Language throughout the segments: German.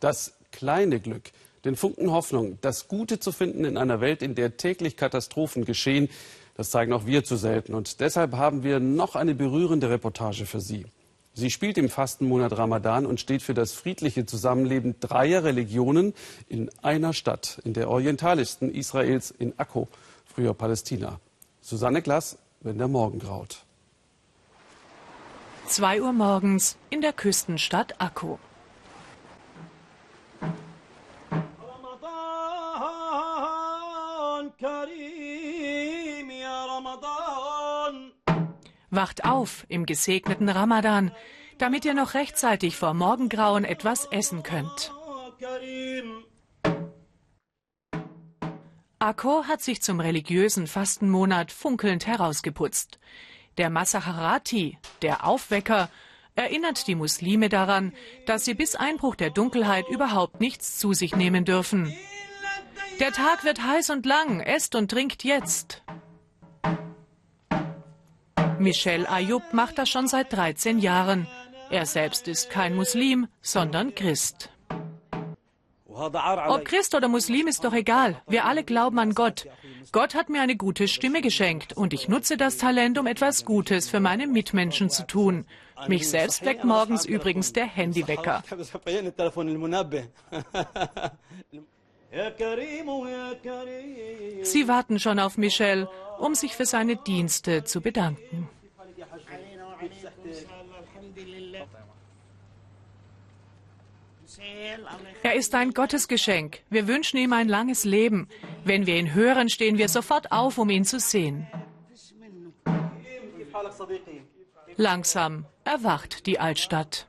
Das kleine Glück, den Funken Hoffnung, das Gute zu finden in einer Welt, in der täglich Katastrophen geschehen, das zeigen auch wir zu selten. Und deshalb haben wir noch eine berührende Reportage für Sie. Sie spielt im Fastenmonat Ramadan und steht für das friedliche Zusammenleben dreier Religionen in einer Stadt, in der orientalischsten Israels, in Akko, früher Palästina. Susanne Glass, wenn der Morgen graut. 2 Uhr morgens in der Küstenstadt Akko. Wacht auf im gesegneten Ramadan, damit ihr noch rechtzeitig vor Morgengrauen etwas essen könnt. Akko hat sich zum religiösen Fastenmonat funkelnd herausgeputzt. Der Masaharati, der Aufwecker, erinnert die Muslime daran, dass sie bis Einbruch der Dunkelheit überhaupt nichts zu sich nehmen dürfen. Der Tag wird heiß und lang, esst und trinkt jetzt. Michel Ayub macht das schon seit 13 Jahren. Er selbst ist kein Muslim, sondern Christ. Ob Christ oder Muslim ist doch egal. Wir alle glauben an Gott. Gott hat mir eine gute Stimme geschenkt und ich nutze das Talent, um etwas Gutes für meine Mitmenschen zu tun. Mich selbst weckt morgens übrigens der Handywecker. Sie warten schon auf Michel, um sich für seine Dienste zu bedanken. Er ist ein Gottesgeschenk. Wir wünschen ihm ein langes Leben. Wenn wir ihn hören, stehen wir sofort auf, um ihn zu sehen. Langsam erwacht die Altstadt.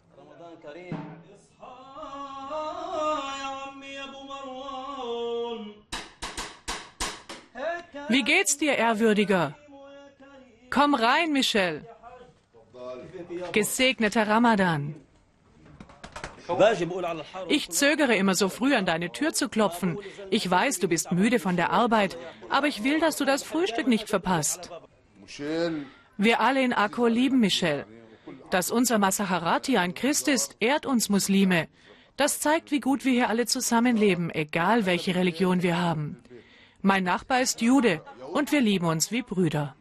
Wie geht's dir, Ehrwürdiger? Komm rein, Michel. Gesegneter Ramadan. Ich zögere immer so früh an deine Tür zu klopfen. Ich weiß, du bist müde von der Arbeit, aber ich will, dass du das Frühstück nicht verpasst. Wir alle in Akko lieben Michel. Dass unser Masaharati ein Christ ist, ehrt uns Muslime. Das zeigt, wie gut wir hier alle zusammenleben, egal welche Religion wir haben. Mein Nachbar ist Jude und wir lieben uns wie Brüder.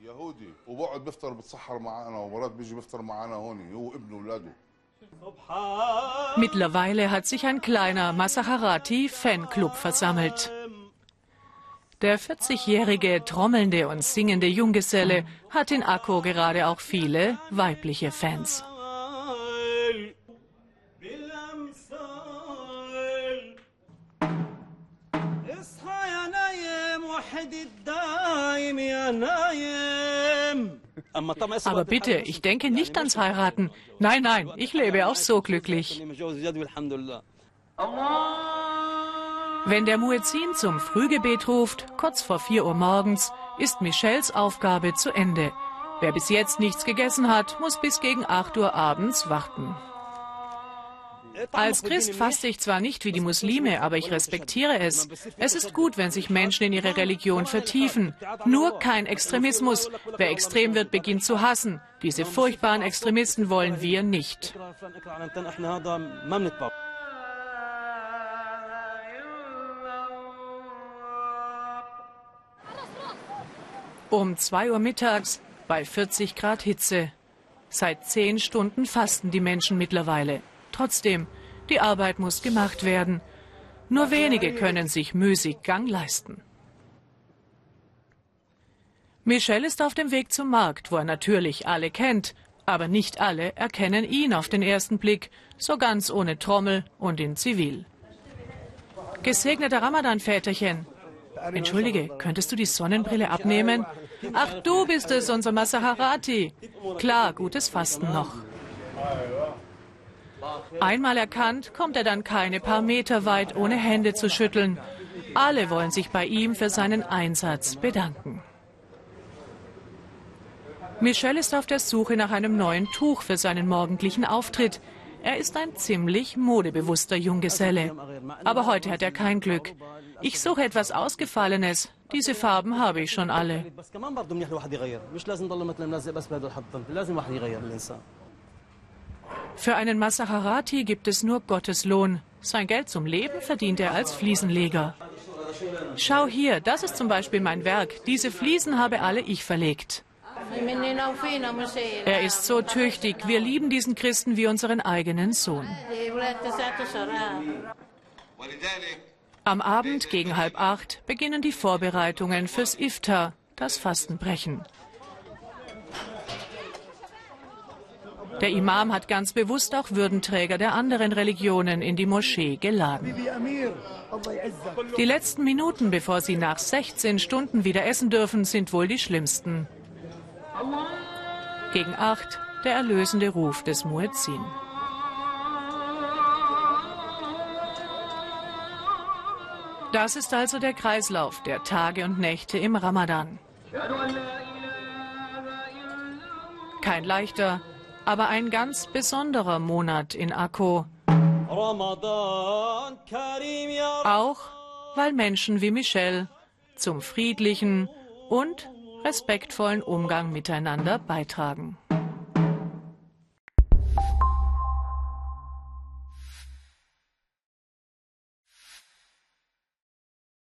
Mittlerweile hat sich ein kleiner Masaharati-Fanclub versammelt. Der 40-jährige trommelnde und singende Junggeselle hat in Akko gerade auch viele weibliche Fans. Aber bitte, ich denke nicht ans Heiraten. Nein, nein, ich lebe auch so glücklich. Wenn der Muezzin zum Frühgebet ruft, kurz vor 4 Uhr morgens, ist Michels Aufgabe zu Ende. Wer bis jetzt nichts gegessen hat, muss bis gegen 8 Uhr abends warten. Als Christ faste ich zwar nicht wie die Muslime, aber ich respektiere es. Es ist gut, wenn sich Menschen in ihre Religion vertiefen. Nur kein Extremismus. Wer extrem wird, beginnt zu hassen. Diese furchtbaren Extremisten wollen wir nicht. Um zwei Uhr mittags bei 40 Grad Hitze. Seit zehn Stunden fasten die Menschen mittlerweile. Trotzdem, die Arbeit muss gemacht werden. Nur wenige können sich müßig Gang leisten. Michel ist auf dem Weg zum Markt, wo er natürlich alle kennt, aber nicht alle erkennen ihn auf den ersten Blick, so ganz ohne Trommel und in Zivil. Gesegneter Ramadan-Väterchen. Entschuldige, könntest du die Sonnenbrille abnehmen? Ach, du bist es, unser Masaharati. Klar, gutes Fasten noch. Einmal erkannt, kommt er dann keine paar Meter weit, ohne Hände zu schütteln. Alle wollen sich bei ihm für seinen Einsatz bedanken. Michel ist auf der Suche nach einem neuen Tuch für seinen morgendlichen Auftritt. Er ist ein ziemlich modebewusster Junggeselle. Aber heute hat er kein Glück. Ich suche etwas Ausgefallenes. Diese Farben habe ich schon alle. Für einen Masaharati gibt es nur Gottes Lohn. Sein Geld zum Leben verdient er als Fliesenleger. Schau hier, das ist zum Beispiel mein Werk. Diese Fliesen habe alle ich verlegt. Er ist so tüchtig. Wir lieben diesen Christen wie unseren eigenen Sohn. Am Abend gegen halb acht beginnen die Vorbereitungen fürs Iftar, das Fastenbrechen. Der Imam hat ganz bewusst auch Würdenträger der anderen Religionen in die Moschee geladen. Die letzten Minuten, bevor sie nach 16 Stunden wieder essen dürfen, sind wohl die schlimmsten. Gegen acht der erlösende Ruf des Muezzin. Das ist also der Kreislauf der Tage und Nächte im Ramadan. Kein leichter, aber ein ganz besonderer Monat in Akko. Auch weil Menschen wie Michelle zum friedlichen und respektvollen Umgang miteinander beitragen.